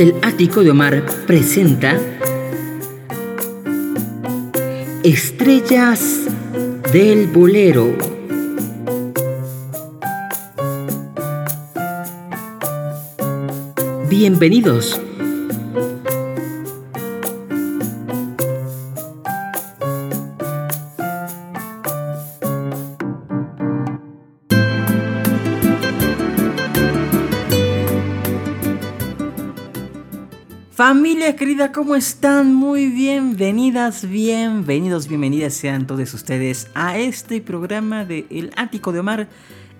El ático de Omar presenta Estrellas del Bolero. Bienvenidos. Familia querida, ¿cómo están? Muy bienvenidas, bienvenidos, bienvenidas sean todos ustedes a este programa de El Ático de Omar.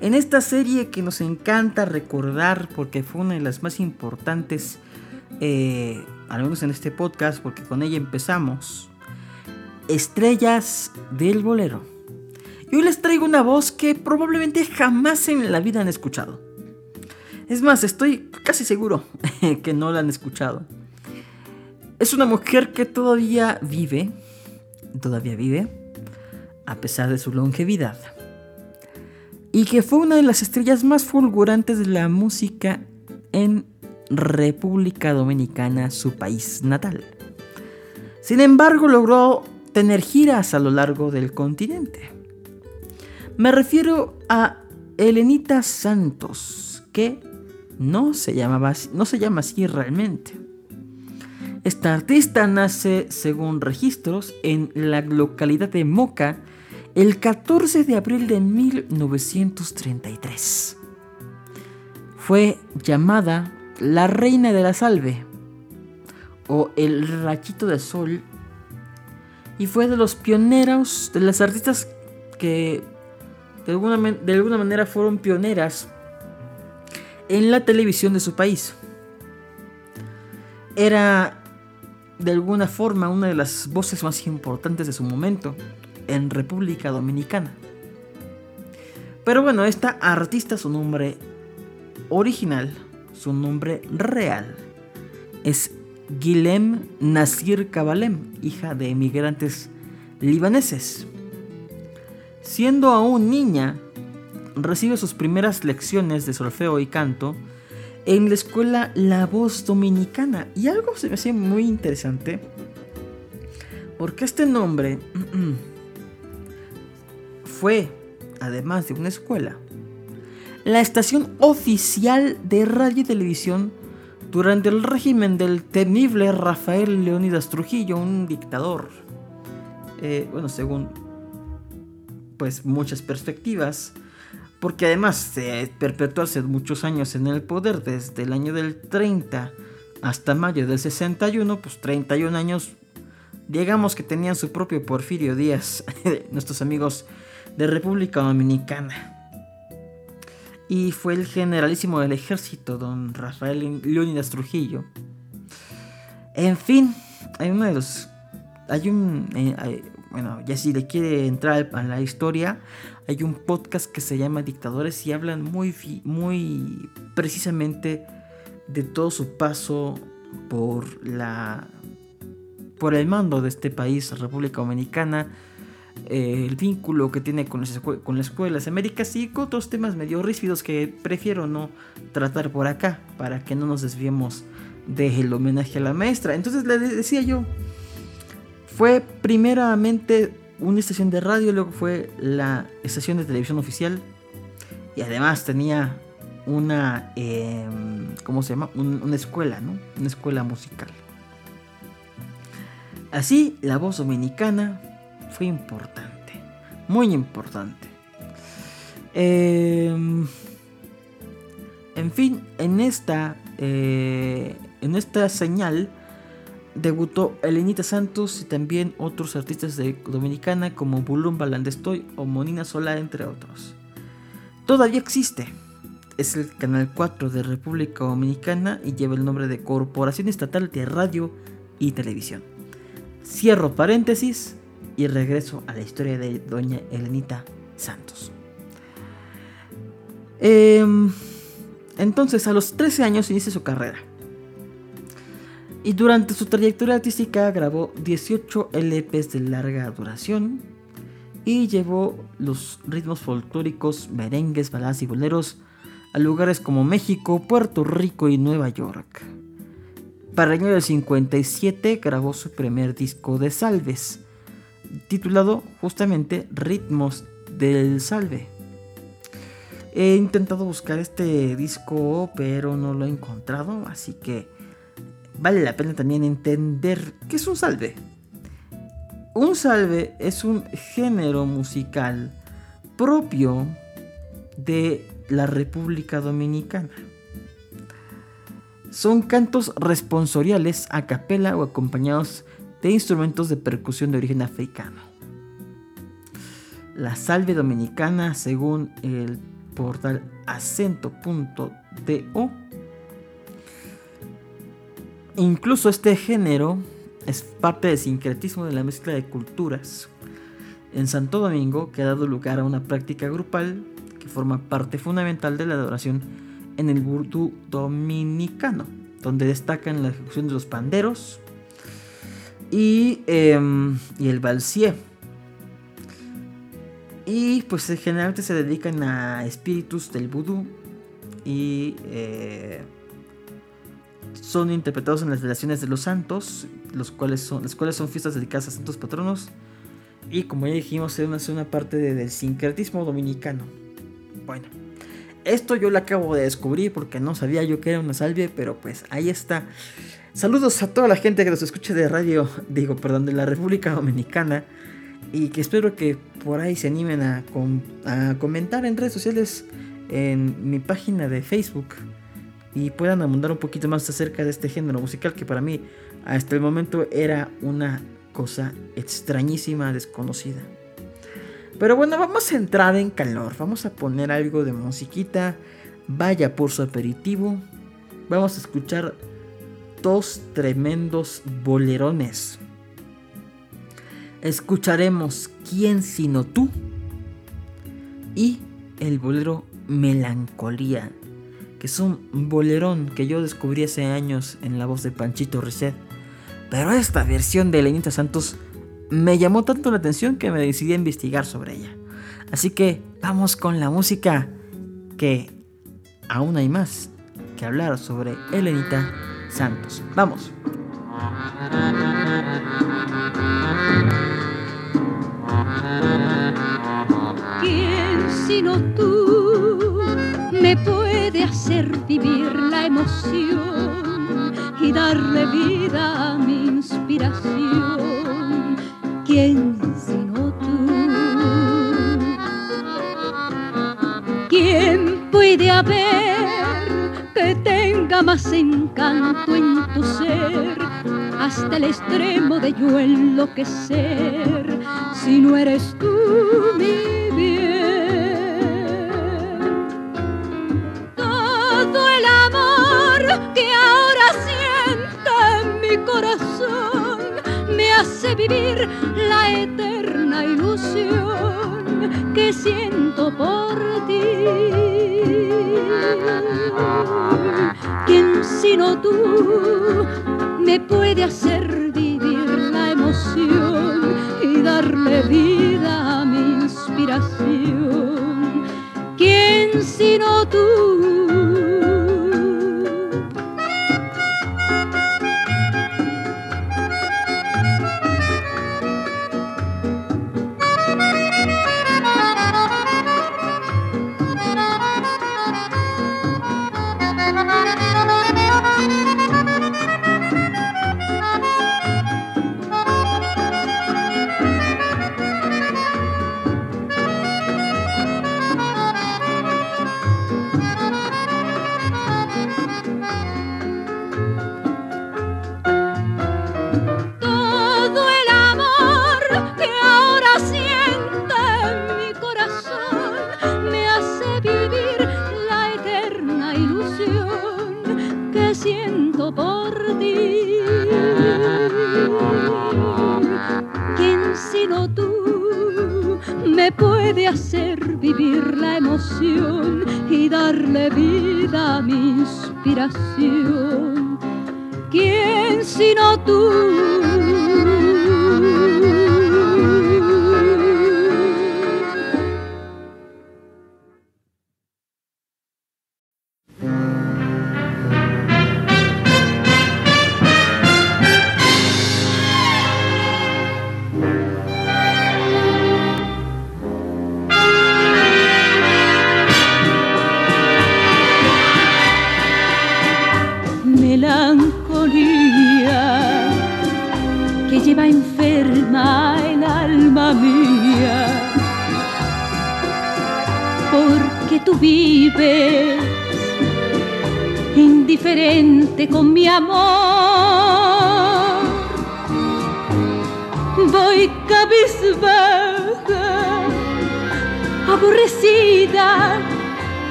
En esta serie que nos encanta recordar porque fue una de las más importantes, eh, al menos en este podcast, porque con ella empezamos. Estrellas del Bolero. Y hoy les traigo una voz que probablemente jamás en la vida han escuchado. Es más, estoy casi seguro que no la han escuchado. Es una mujer que todavía vive, todavía vive, a pesar de su longevidad. Y que fue una de las estrellas más fulgurantes de la música en República Dominicana, su país natal. Sin embargo, logró tener giras a lo largo del continente. Me refiero a Elenita Santos, que no se, llamaba, no se llama así realmente. Esta artista nace, según registros, en la localidad de Moca el 14 de abril de 1933. Fue llamada la Reina de la Salve o el Rachito de Sol y fue de los pioneros, de las artistas que de alguna, de alguna manera fueron pioneras en la televisión de su país. Era de alguna forma una de las voces más importantes de su momento en República Dominicana. Pero bueno, esta artista, su nombre original, su nombre real, es Guilhem Nasir Kabalem, hija de emigrantes libaneses. Siendo aún niña, recibe sus primeras lecciones de solfeo y canto en la escuela La Voz Dominicana. Y algo se me hacía muy interesante. Porque este nombre fue, además de una escuela, la estación oficial de radio y televisión durante el régimen del temible Rafael Leónidas Trujillo, un dictador. Eh, bueno, según pues muchas perspectivas, porque además se perpetuó hace muchos años en el poder, desde el año del 30 hasta mayo del 61, pues 31 años, digamos que tenían su propio Porfirio Díaz, nuestros amigos de República Dominicana. Y fue el generalísimo del ejército, don Rafael Leónidas Trujillo. En fin, hay uno de los. Hay un. Eh, bueno, ya si le quiere entrar a la historia, hay un podcast que se llama Dictadores y hablan muy, muy precisamente de todo su paso por la por el mando de este país, República Dominicana, eh, el vínculo que tiene con las, con las escuelas Américas y otros temas medio ríspidos que prefiero no tratar por acá para que no nos desviemos del homenaje a la maestra. Entonces le decía yo, fue primeramente una estación de radio, luego fue la estación de televisión oficial y además tenía una, em, ¿cómo se llama? una escuela, ¿no? Una escuela musical. Así, la voz dominicana fue importante, muy importante. Em, en fin, en esta, eh, en esta señal Debutó Elenita Santos y también otros artistas de Dominicana como Bulum Balandestoy o Monina Sola, entre otros. Todavía existe. Es el canal 4 de República Dominicana y lleva el nombre de Corporación Estatal de Radio y Televisión. Cierro paréntesis y regreso a la historia de doña Elenita Santos. Em, entonces, a los 13 años inicia su carrera y durante su trayectoria artística grabó 18 LPs de larga duración y llevó los ritmos folclóricos, merengues, baladas y boleros a lugares como México, Puerto Rico y Nueva York. Para el año del 57 grabó su primer disco de salves, titulado justamente Ritmos del Salve. He intentado buscar este disco, pero no lo he encontrado, así que vale la pena también entender qué es un salve. Un salve es un género musical propio de la República Dominicana. Son cantos responsoriales a capela o acompañados de instrumentos de percusión de origen africano. La salve dominicana, según el portal acento.do, incluso este género es parte del sincretismo de la mezcla de culturas. En Santo Domingo, que ha dado lugar a una práctica grupal que forma parte fundamental de la adoración en el vudú dominicano, donde destacan la ejecución de los panderos y, em, el balsier. Y pues generalmente se dedican a espíritus del vudú y eh, son interpretados en las relaciones de los santos, los cuales son, las cuales son fiestas dedicadas a santos patronos. Y como ya dijimos, es una, parte del sincretismo dominicano. Bueno, esto yo lo acabo de descubrir porque no sabía yo que era una salvia, pero pues ahí está. Saludos a toda la gente que nos escucha de radio, digo, perdón, de la República Dominicana. Y que espero que por ahí se animen a, a comentar en redes sociales en mi página de Facebook y puedan abundar un poquito más acerca de este género musical que para mí hasta el momento era una cosa extrañísima, desconocida. Pero bueno, vamos a entrar en calor, vamos a poner algo de musiquita, vaya por su aperitivo, vamos a escuchar dos tremendos bolerones. Escucharemos ¿Quién sino tú? y el bolero Melancolía que es un bolerón que yo descubrí hace años en la voz de Panchito Reset. Pero esta versión de Lenita Santos me llamó tanto la atención que me decidí a investigar sobre ella. Así que vamos con la música que aún hay más que hablar sobre Elenita Santos. Vamos. ¿Quién sino tú hacer vivir la emoción y darle vida a mi inspiración. ¿Quién sino tú? ¿Quién puede haber que tenga más encanto en tu ser hasta el extremo de yo enloquecer si no eres tú mi bien? hace vivir la eterna ilusión que siento por ti. ¿Quién sino tú me puede hacer vivir la emoción y darle vida a mi inspiración? ¿Quién sino tú?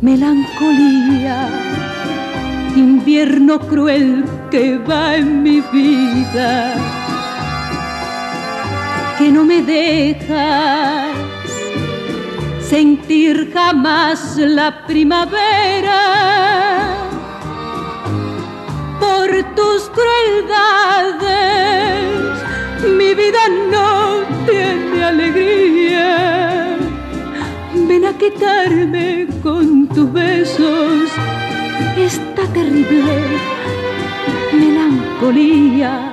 Melancolía, invierno cruel que va en mi vida, que no me dejas sentir jamás la primavera por tus crueldades mi vida no tiene alegría. Ven a quitarme con tus besos esta terrible melancolía.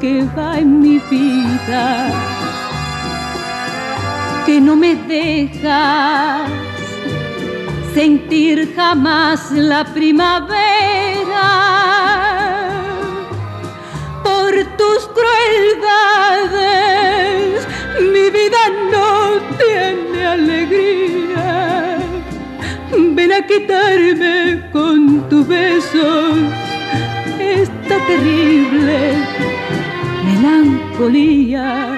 Que va en mi vida, que no me dejas sentir jamás la primavera. Por tus crueldades mi vida no tiene alegría. Ven a quitarme con tu beso esta terrible melancolía.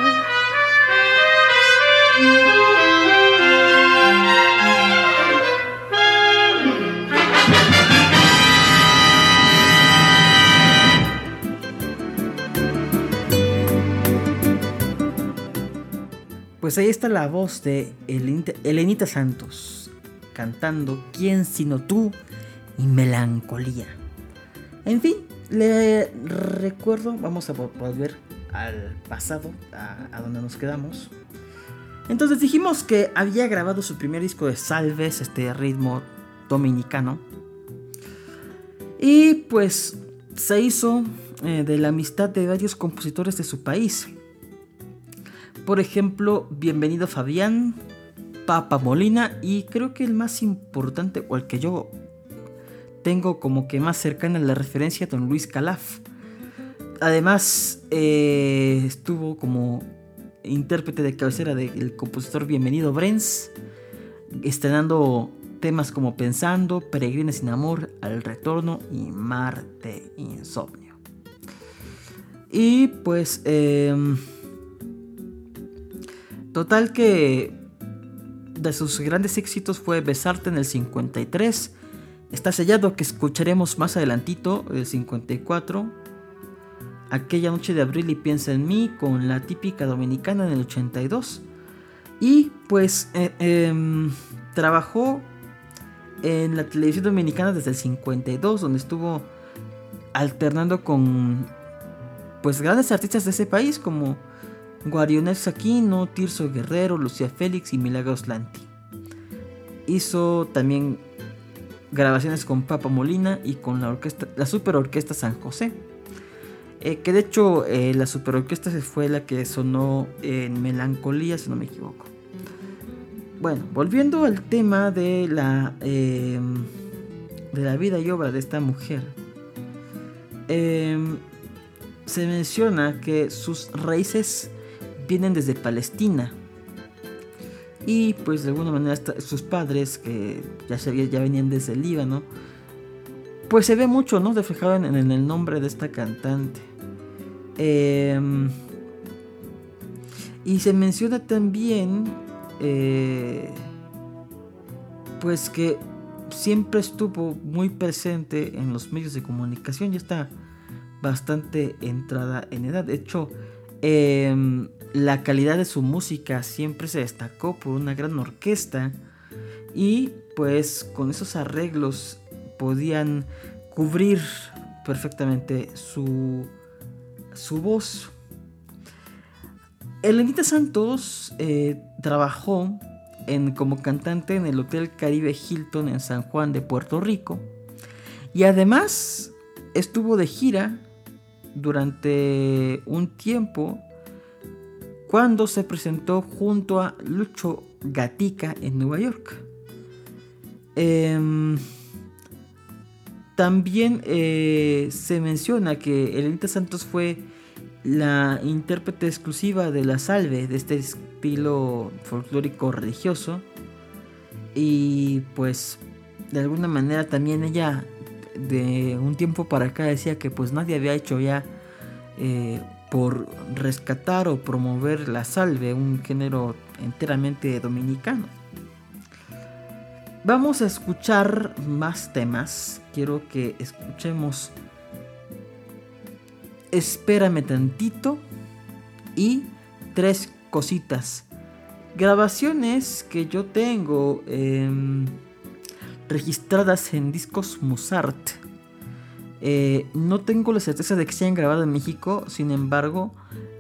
Pues ahí está la voz de Elenita Santos cantando ¿Quién sino tú? y Melancolía. En fin, le recuerdo, vamos a volver al pasado, a, donde nos quedamos. Entonces dijimos que había grabado su primer disco de Salves, este ritmo dominicano. Y pues se hizo eh, de la amistad de varios compositores de su país. Por ejemplo, Bienvenido Fabián, Papa Molina y creo que el más importante, o el que yo tengo como que más cercana la referencia don Luis Calaf. Además, eh, estuvo como intérprete de cabecera del compositor Bienvenido Brens, estrenando temas como Pensando, Peregrina sin Amor, Al Retorno y Mar de Insomnio. Y pues, em, total que de sus grandes éxitos fue Besarte en el 53, Está sellado que escucharemos más adelantito, el 54. Aquella noche de abril y piensa en mí con la típica dominicana en el 82. Y pues eh, em, trabajó en la televisión dominicana desde el 52, donde estuvo alternando con pues grandes artistas de ese país como Guarionel Saquino, Tirso Guerrero, Lucía Félix y Milagros Lanti. Hizo también grabaciones con Papa Molina y con la orquesta, la Super Orquesta San José. Eh, que de hecho eh, la Super Orquesta fue la que sonó en Melancolía, si no me equivoco. Bueno, volviendo al tema de la, em, de la vida y obra de esta mujer, em, se menciona que sus raíces vienen desde Palestina, y pues de alguna manera sus padres, que ya, ya venían desde el Líbano, pues se ve mucho, ¿no? Reflejado en, en el nombre de esta cantante. Em, y se menciona también, eh, pues que siempre estuvo muy presente en los medios de comunicación, ya está bastante entrada en edad. De hecho, em, la calidad de su música siempre se destacó por una gran orquesta y pues con esos arreglos podían cubrir perfectamente su, su voz. Elenita Santos eh, trabajó en, como cantante en el Hotel Caribe Hilton en San Juan de Puerto Rico y además estuvo de gira durante un tiempo cuando se presentó junto a Lucho Gatica en Nueva York. Em, también eh, se menciona que Elenita Santos fue la intérprete exclusiva de la salve de este estilo folclórico religioso y pues de alguna manera también ella de un tiempo para acá decía que pues nadie había hecho ya eh, por rescatar o promover la salve, un género enteramente dominicano. Vamos a escuchar más temas. Quiero que escuchemos Espérame tantito y tres cositas. Grabaciones que yo tengo em, registradas en discos Mozart eh, no tengo la certeza de que se hayan grabado en México, sin embargo,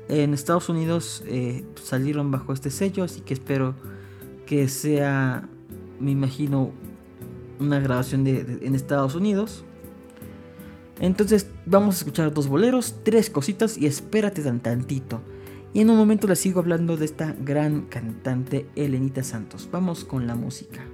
en Estados Unidos eh, salieron bajo este sello, así que espero que sea, me imagino, una grabación de, en Estados Unidos. Entonces vamos a escuchar dos boleros, tres cositas y espérate tan tantito. Y en un momento les sigo hablando de esta gran cantante Elenita Santos. Vamos con la música.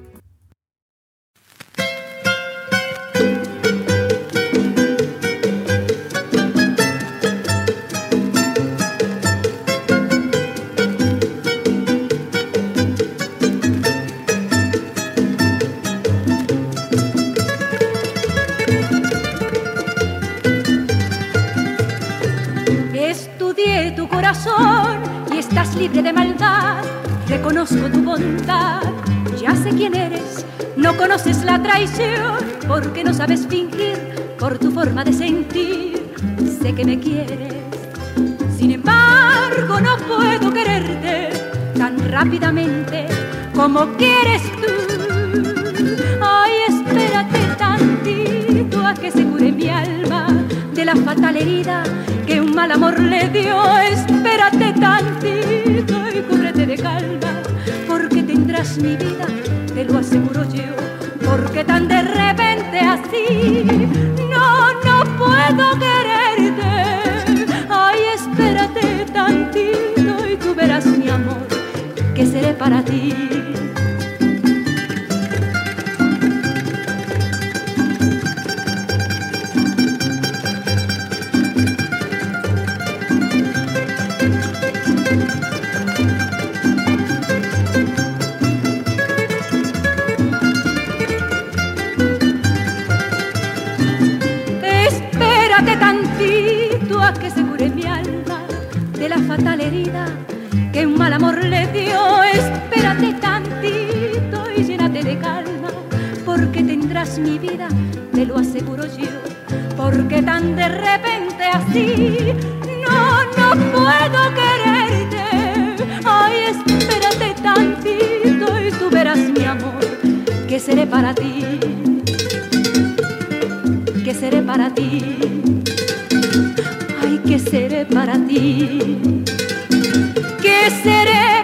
Porque no sabes fingir por tu forma de sentir, sé que me quieres, sin embargo no puedo quererte tan rápidamente como quieres tú. Ay, espérate tantito a que se cure mi alma de la fatal herida que un mal amor le dio. Espérate tantito y cúbrete de calma, porque tendrás mi vida, te lo aseguro yo. Porque tan de repente así, no, no puedo quererte. Ay, espérate tantito y tú verás mi amor, que seré para ti. Que un mal amor le dio. Espérate tantito y llénate de calma, porque tendrás mi vida, te lo aseguro yo. Porque tan de repente así, no, no puedo quererte. Ay, espérate tantito y tú verás mi amor, que seré para ti, que seré para ti ay, que seré para ti seré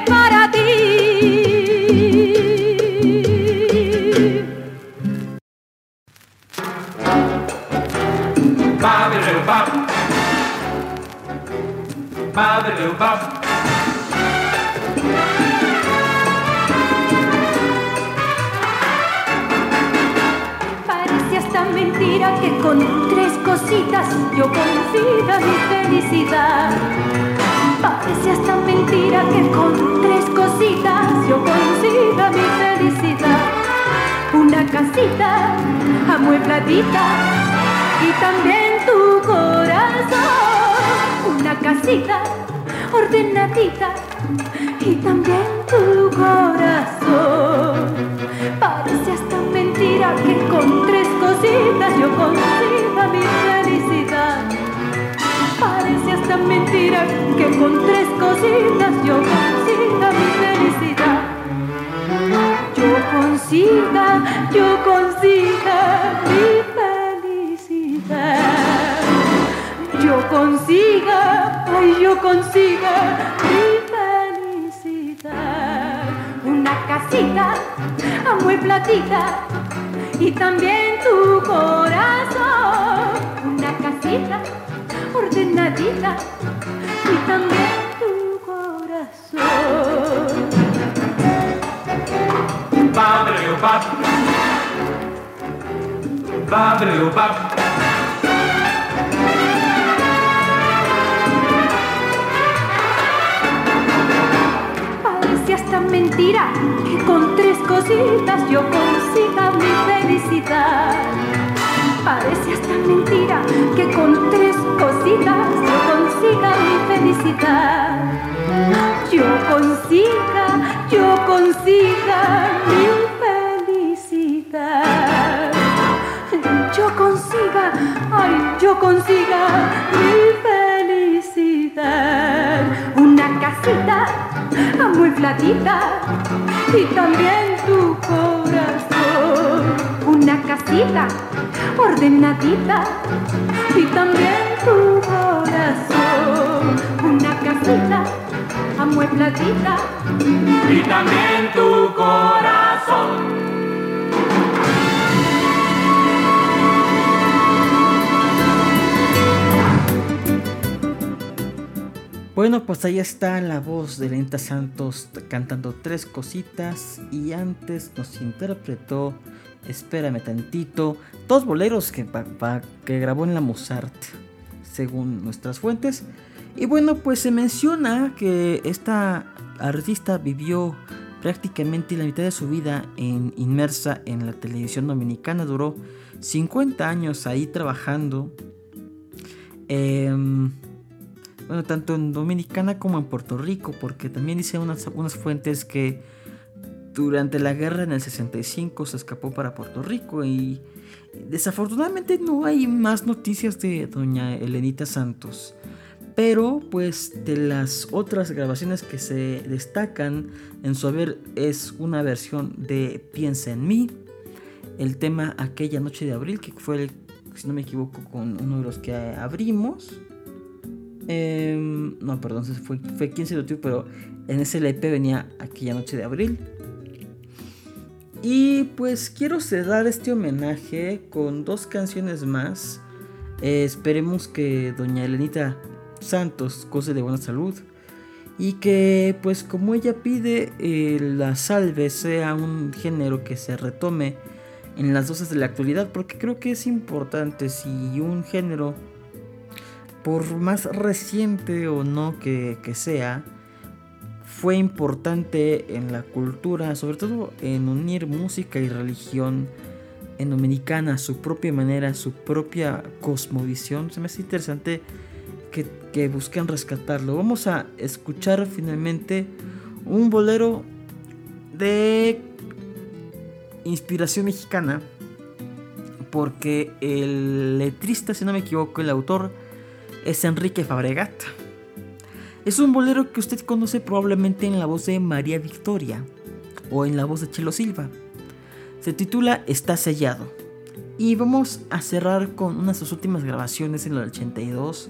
y también tu corazón. Una casita ordenadita y también tu corazón. Parece hasta mentira que con tres cositas yo consiga mi felicidad. Parece hasta mentira que con tres cositas yo consiga mi felicidad. Yo consiga, yo consiga mi felicidad. Yo consiga, ay, yo consiga mi felicidad. Una casita muy platita y también tu corazón. Una casita ordenadita y también tu corazón. Padre o pap. Padre o pap. Parece hasta mentira que con tres cositas yo consiga mi felicidad. Parece hasta mentira que con tres cositas yo consiga mi felicidad. Yo consiga, yo consiga mi yo consiga mi felicidad. Una casita muy platita y también tu corazón. Una casita ordenadita y también tu corazón. Una casita amuebladita y también tu corazón. Bueno, pues ahí está la voz de Lenta Santos cantando tres cositas y antes nos interpretó Espérame tantito, dos boleros que, grabó en la Mozart, según nuestras fuentes. Y bueno, pues se menciona que esta artista vivió prácticamente la mitad de su vida en, inmersa en la televisión dominicana, duró 50 años ahí trabajando. Eh, bueno, tanto en Dominicana como en Puerto Rico, porque también dice unas, unas fuentes que durante la guerra en el 65 se escapó para Puerto Rico y desafortunadamente no hay más noticias de doña Elenita Santos. Pero pues de las otras grabaciones que se destacan en su haber es una versión de Piensa en mí, el tema Aquella noche de abril, que fue el, si no me equivoco, con uno de los que abrimos. Em, no, perdón, fue, fue 15 de octubre, pero en ese LP venía aquella noche de abril. Y pues quiero cerrar este homenaje con dos canciones más. Eh, esperemos que doña Elenita Santos goce de buena salud. Y que pues como ella pide, eh, la salve sea un género que se retome en las dosis de la actualidad. Porque creo que es importante si un género por más reciente o no que, sea, fue importante en la cultura, sobre todo en unir música y religión en Dominicana, su propia manera, su propia cosmovisión. Se me hace interesante que, que busquen rescatarlo. Vamos a escuchar finalmente un bolero de inspiración mexicana, porque el letrista, si no me equivoco, el autor, es Enrique Fabregat. Es un bolero que usted conoce probablemente en la voz de María Victoria o en la voz de Chelo Silva. Se titula Está sellado. Y vamos a cerrar con unas de sus últimas grabaciones en el 82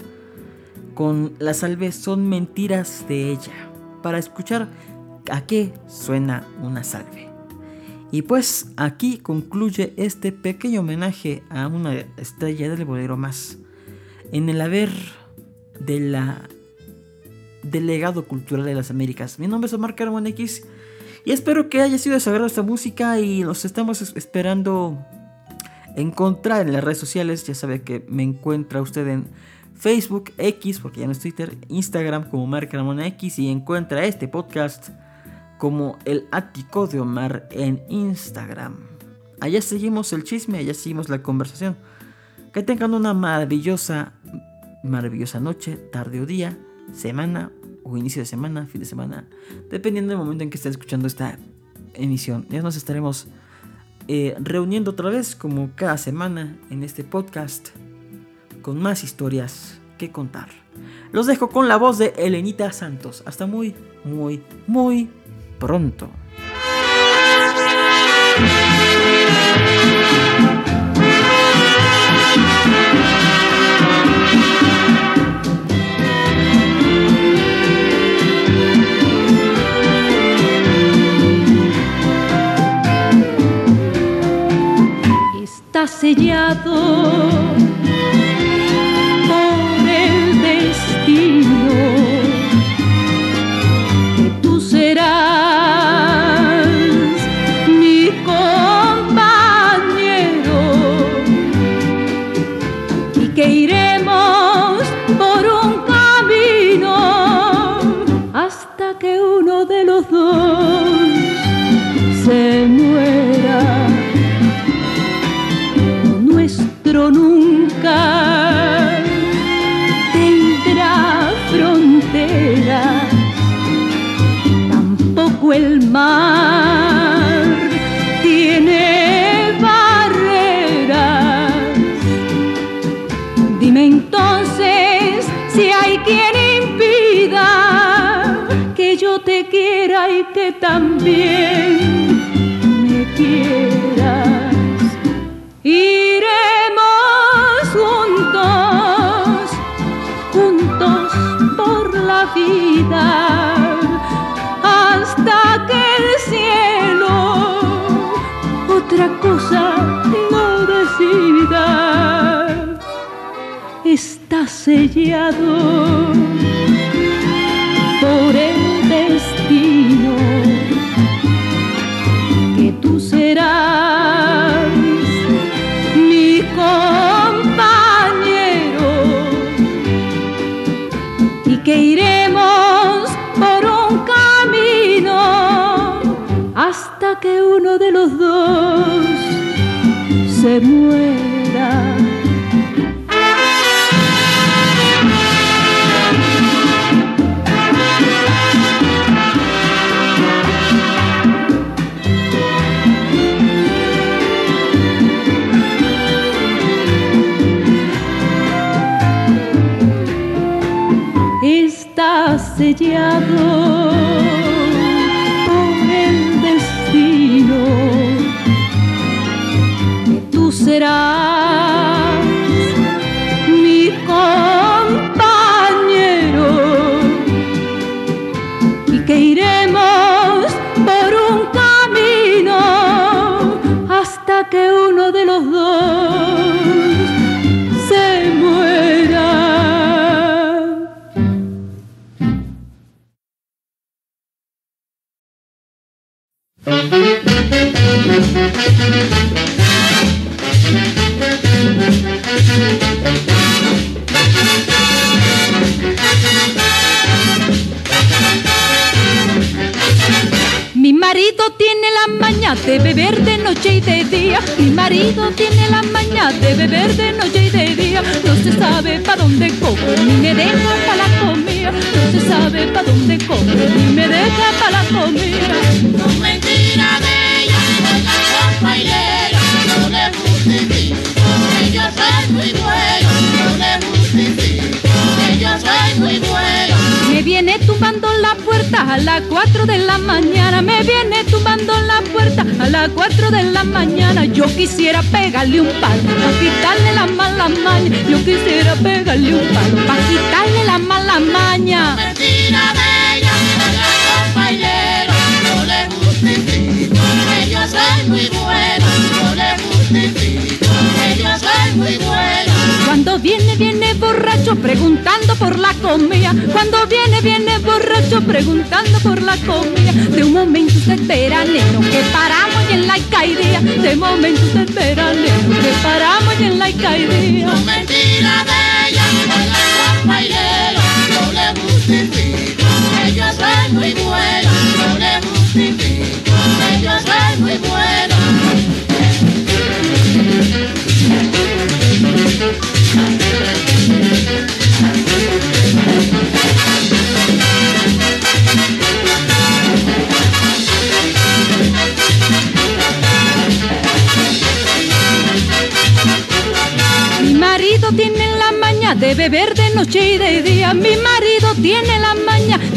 con La salve son mentiras de ella para escuchar a qué suena una salve. Y pues aquí concluye este pequeño homenaje a una estrella del bolero más en el haber de la delegado cultural de las Américas. Mi nombre es Omar Carmón X y espero que haya sido de esta música y los estamos esperando encontrar en las redes sociales. Ya sabe que me encuentra usted en Facebook, X, porque ya no es Twitter, Instagram como Omar Carmona X y encuentra este podcast como el ático de Omar en Instagram. Allá seguimos el chisme, allá seguimos la conversación. Que tengan una maravillosa, maravillosa noche, tarde o día, semana o inicio de semana, fin de semana, dependiendo del momento en que estén escuchando esta emisión. Ya nos estaremos eh, reuniendo otra vez como cada semana en este podcast con más historias que contar. Los dejo con la voz de Elenita Santos. Hasta muy, muy, muy pronto. Sellado Iremos juntos, juntos por la vida, hasta que el cielo otra cosa no decida. Está sellado por el destino serás mi compañero y que iremos por un camino hasta que uno de los dos se muera. Sellado Mi marido tiene la maña de beber de noche y de día. Mi marido tiene la maña de beber de noche y de día. No se sabe pa' dónde coge, ni me deja pa' la comida. No se sabe pa' dónde coge, ni me deja pa' la comida. A las 4 de la mañana. Me viene tumbando la puerta a las 4 de la mañana. Yo quisiera pegarle un palo para quitarle la mala maña. Yo quisiera pegarle un palo para quitarle la mala maña. Mentira de ella, la compañera, no le justifico, que yo soy muy bueno, no le justifico, que yo soy muy bueno. Cuando viene, viene borracho preguntando por la comida. Cuando viene, viene borracho preguntando por la comida. De un momento se espera, neno, que paramos y en la alcaidía. De momento se espera, neno, que paramos y en la alcaidía. No mentira de ella, no le justifico,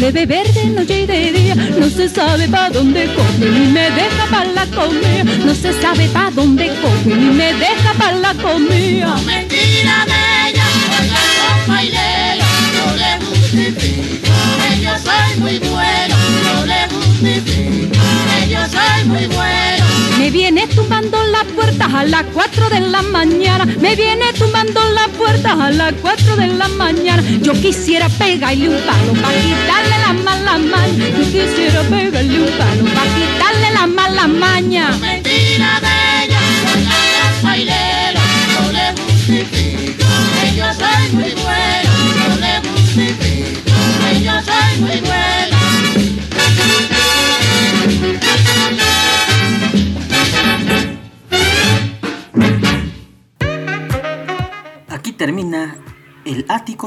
maña de beber de noche y de día. No se sabe pa' dónde coge ni me deja pa' la comida. No se sabe pa' dónde coge ni me deja pa' la comida. Mentira de ella, oiga compañero, no le justifico, que yo soy muy bueno, no le justifico, que yo soy muy bueno. Me viene tumbando las puertas a las 4 de la mañana. Me viene tumbando las puertas a las 4 de la mañana. Yo quisiera pegarle un palo para quitarle